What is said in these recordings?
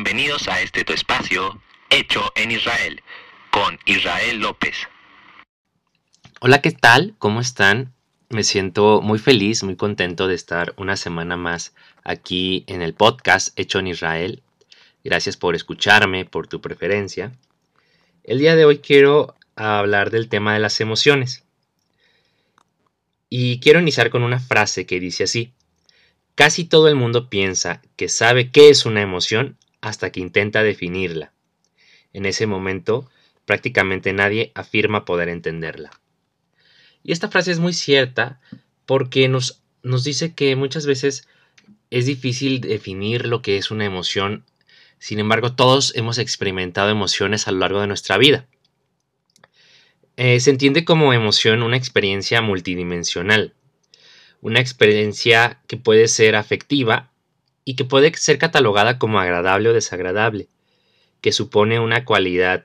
Bienvenidos a este tu espacio, Hecho en Israel, con Israel López. Hola, ¿qué tal? ¿Cómo están? Me siento muy feliz, muy contento de estar una semana más aquí en el podcast Hecho en Israel. Gracias por escucharme, por tu preferencia. El día de hoy quiero hablar del tema de las emociones. Y quiero iniciar con una frase que dice así. Casi todo el mundo piensa que sabe qué es una emoción hasta que intenta definirla. En ese momento, prácticamente nadie afirma poder entenderla. Y esta frase es muy cierta porque nos, nos dice que muchas veces es difícil definir lo que es una emoción, sin embargo todos hemos experimentado emociones a lo largo de nuestra vida. Eh, se entiende como emoción una experiencia multidimensional, una experiencia que puede ser afectiva y que puede ser catalogada como agradable o desagradable, que supone una cualidad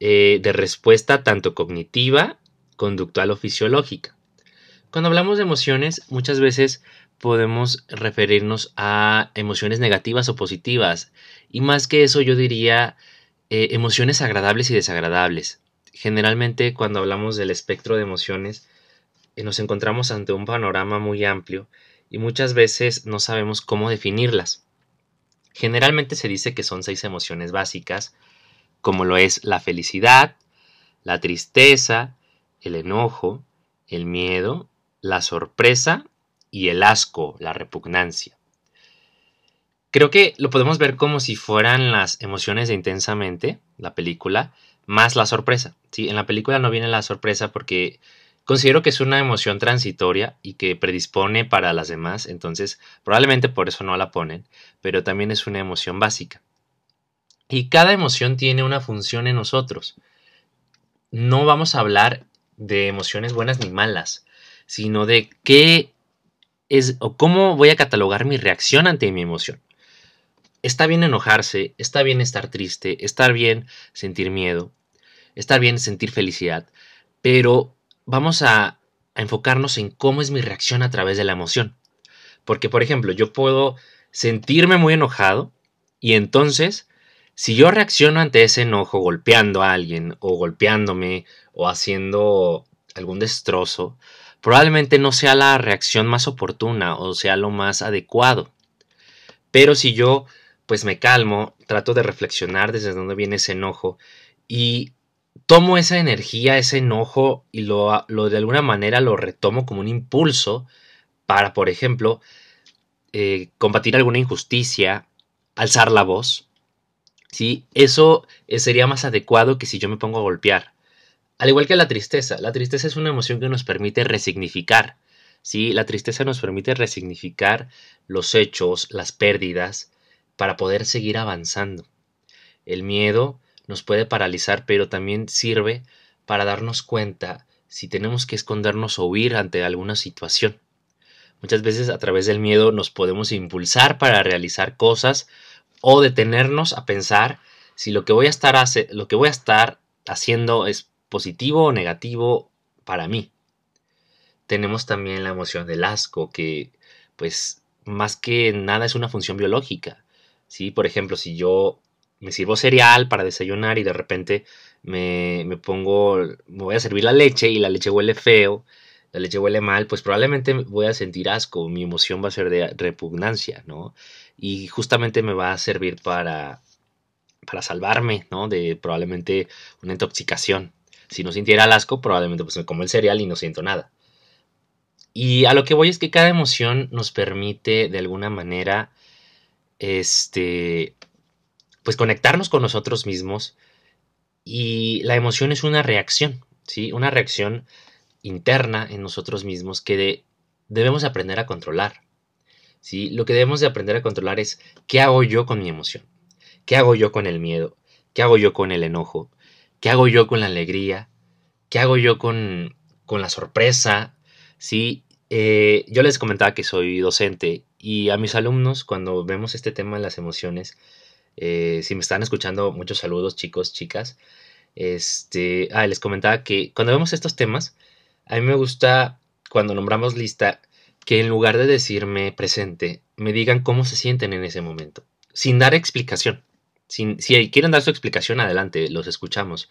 eh, de respuesta tanto cognitiva, conductual o fisiológica. Cuando hablamos de emociones, muchas veces podemos referirnos a emociones negativas o positivas, y más que eso yo diría eh, emociones agradables y desagradables. Generalmente cuando hablamos del espectro de emociones, eh, nos encontramos ante un panorama muy amplio y muchas veces no sabemos cómo definirlas. Generalmente se dice que son seis emociones básicas, como lo es la felicidad, la tristeza, el enojo, el miedo, la sorpresa y el asco, la repugnancia. Creo que lo podemos ver como si fueran las emociones de intensamente, la película, más la sorpresa. ¿sí? En la película no viene la sorpresa porque Considero que es una emoción transitoria y que predispone para las demás, entonces probablemente por eso no la ponen, pero también es una emoción básica. Y cada emoción tiene una función en nosotros. No vamos a hablar de emociones buenas ni malas, sino de qué es o cómo voy a catalogar mi reacción ante mi emoción. Está bien enojarse, está bien estar triste, está bien sentir miedo, está bien sentir felicidad, pero vamos a, enfocarnos en cómo es mi reacción a través de la emoción. Porque, por ejemplo, yo puedo sentirme muy enojado y entonces, si yo reacciono ante ese enojo golpeando a alguien o golpeándome o haciendo algún destrozo, probablemente no sea la reacción más oportuna o sea lo más adecuado. Pero si yo pues me calmo, trato de reflexionar desde dónde viene ese enojo y tomo esa energía, ese enojo y lo, de alguna manera lo retomo como un impulso para, por ejemplo, eh, combatir alguna injusticia, alzar la voz. ¿sí? Eso eh, sería más adecuado que si yo me pongo a golpear. Al igual que la tristeza, la tristeza es una emoción que nos permite resignificar. ¿sí? La tristeza nos permite resignificar los hechos, las pérdidas, para poder seguir avanzando. El miedo nos puede paralizar, pero también sirve para darnos cuenta si tenemos que escondernos o huir ante alguna situación. Muchas veces a través del miedo nos podemos impulsar para realizar cosas o detenernos a pensar si lo que voy a estar, lo que voy a estar haciendo es positivo o negativo para mí. Tenemos también la emoción del asco, que pues más que nada es una función biológica. ¿sí? Por ejemplo, si yo me sirvo cereal para desayunar y de repente me, pongo, me voy a servir la leche y la leche huele feo, la leche huele mal, pues probablemente voy a sentir asco, mi emoción va a ser de repugnancia, ¿no? Y justamente me va a servir para, para salvarme, ¿no? De probablemente una intoxicación. Si no sintiera el asco, probablemente pues me como el cereal y no siento nada. Y a lo que voy es que cada emoción nos permite de alguna manera este pues conectarnos con nosotros mismos y la emoción es una reacción, ¿sí? Una reacción interna en nosotros mismos que debemos aprender a controlar. ¿sí? Lo que debemos de aprender a controlar es qué hago yo con mi emoción, qué hago yo con el miedo, qué hago yo con el enojo, qué hago yo con la alegría, qué hago yo con, con la sorpresa. ¿sí? Eh, yo les comentaba que soy docente y a mis alumnos cuando vemos este tema de las emociones, eh, si me están escuchando, muchos saludos, chicos, chicas. Este, ah, les comentaba que cuando vemos estos temas, a mí me gusta, cuando nombramos lista, que en lugar de decirme presente, me digan cómo se sienten en ese momento, sin dar explicación. Si, si quieren dar su explicación, adelante, los escuchamos.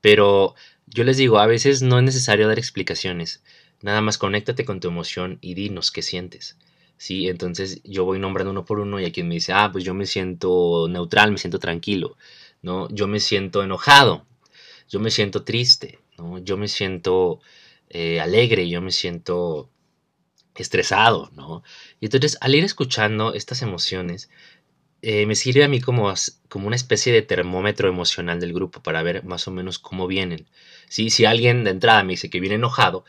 Pero yo les digo, a veces no es necesario dar explicaciones. Nada más conéctate con tu emoción y dinos qué sientes. ¿Sí? Entonces yo voy nombrando uno por uno y hay quien me dice, ah, pues yo me siento neutral, me siento tranquilo, ¿no? Yo me siento enojado, yo me siento triste, ¿no? Yo me siento eh, alegre, yo me siento estresado, ¿no? Y entonces al ir escuchando estas emociones, eh, me sirve a mí como, como una especie de termómetro emocional del grupo para ver más o menos cómo vienen. Si alguien de entrada me dice que viene enojado,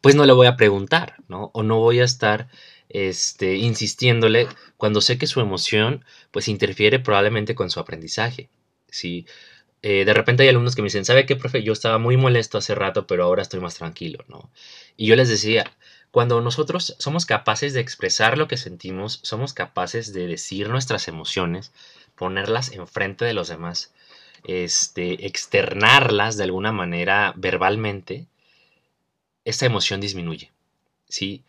pues no le voy a preguntar, ¿no? O no voy a estar este, insistiéndole cuando sé que su emoción pues interfiere probablemente con su aprendizaje. ¿sí? Eh, de repente hay alumnos que me dicen, ¿sabe qué, profe? Yo estaba muy molesto hace rato, pero ahora estoy más tranquilo, ¿no? Y yo les decía, cuando nosotros somos capaces de expresar lo que sentimos, somos capaces de decir nuestras emociones, ponerlas enfrente de los demás, este, externarlas de alguna manera verbalmente, esta emoción disminuye. ¿sí?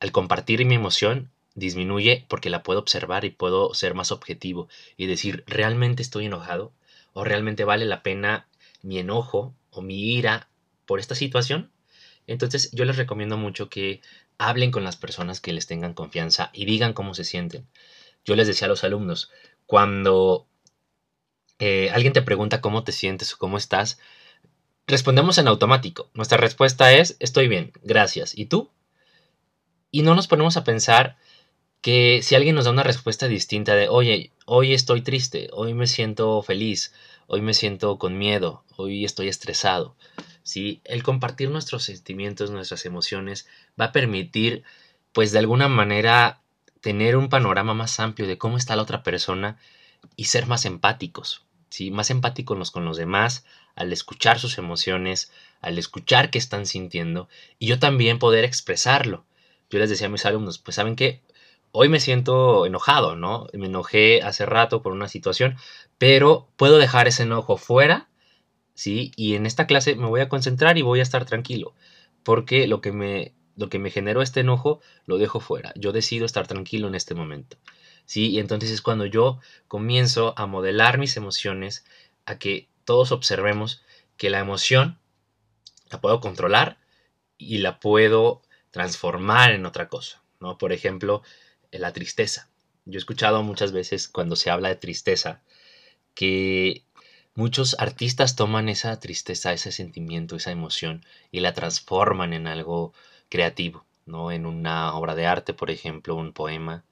Al compartir mi emoción, disminuye porque la puedo observar y puedo ser más objetivo y decir, ¿realmente estoy enojado? ¿O realmente vale la pena mi enojo o mi ira por esta situación? Entonces yo les recomiendo mucho que hablen con las personas que les tengan confianza y digan cómo se sienten. Yo les decía a los alumnos, cuando eh, alguien te pregunta cómo te sientes o cómo estás, respondemos en automático. Nuestra respuesta es, estoy bien, gracias. ¿Y tú? Y no nos ponemos a pensar que si alguien nos da una respuesta distinta de, oye, hoy estoy triste, hoy me siento feliz, hoy me siento con miedo, hoy estoy estresado, ¿sí? El compartir nuestros sentimientos, nuestras emociones, va a permitir, pues de alguna manera, tener un panorama más amplio de cómo está la otra persona y ser más empáticos, ¿sí? Más empáticos con los demás, al escuchar sus emociones, al escuchar qué están sintiendo y yo también poder expresarlo. Yo les decía a mis alumnos, pues saben que hoy me siento enojado, ¿no? Me enojé hace rato por una situación, pero puedo dejar ese enojo fuera ¿sí? Y en esta clase me voy a concentrar y voy a estar tranquilo, porque lo que me, lo que me generó este enojo lo dejo fuera. Yo decido estar tranquilo en este momento, ¿sí? Y entonces es cuando yo comienzo a modelar mis emociones, a que todos observemos que la emoción la puedo controlar y la puedo transformar en otra cosa, ¿no? Por ejemplo, la tristeza. Yo he escuchado muchas veces cuando se habla de tristeza que Muchos artistas toman esa tristeza, ese sentimiento, esa emoción y la transforman en algo creativo, ¿no? En una obra de arte, por ejemplo, un poema,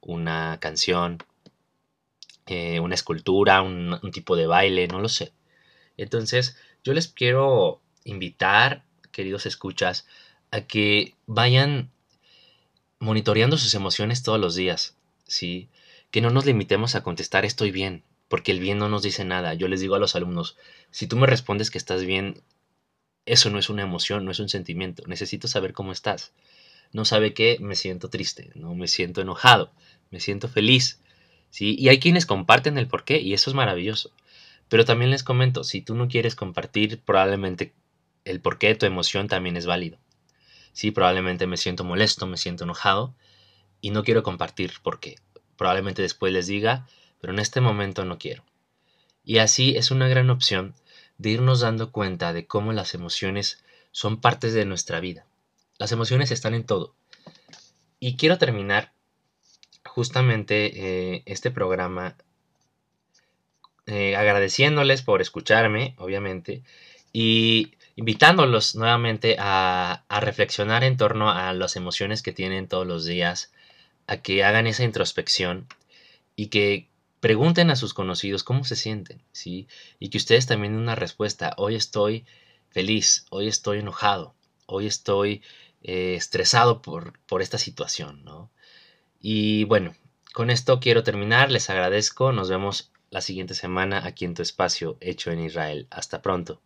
una canción, eh, una escultura, un tipo de baile, no lo sé. Entonces, yo les quiero invitar, queridos escuchas, a que vayan monitoreando sus emociones todos los días, ¿sí? Que no nos limitemos a contestar estoy bien, porque el bien no nos dice nada. Yo les digo a los alumnos, si tú me respondes que estás bien, eso no es una emoción, no es un sentimiento. Necesito saber cómo estás. No sabe qué, me siento triste, no me siento enojado, me siento feliz. ¿sí? Y hay quienes comparten el porqué y eso es maravilloso. Pero también les comento, si tú no quieres compartir, probablemente el porqué de tu emoción también es válido. Sí, probablemente me siento molesto, me siento enojado y no quiero compartir por qué. Probablemente después les diga, pero en este momento no quiero. Y así es una gran opción de irnos dando cuenta de cómo las emociones son partes de nuestra vida. Las emociones están en todo. Y quiero terminar justamente eh, este programa eh, agradeciéndoles por escucharme, obviamente, y invitándolos nuevamente a, reflexionar en torno a las emociones que tienen todos los días, a que hagan esa introspección y que pregunten a sus conocidos cómo se sienten, ¿sí? Y que ustedes también den una respuesta. Hoy estoy feliz, hoy estoy enojado, hoy estoy eh, estresado por, por esta situación, ¿no? Y bueno, con esto quiero terminar. Les agradezco. Nos vemos la siguiente semana aquí en tu espacio hecho en Israel. Hasta pronto.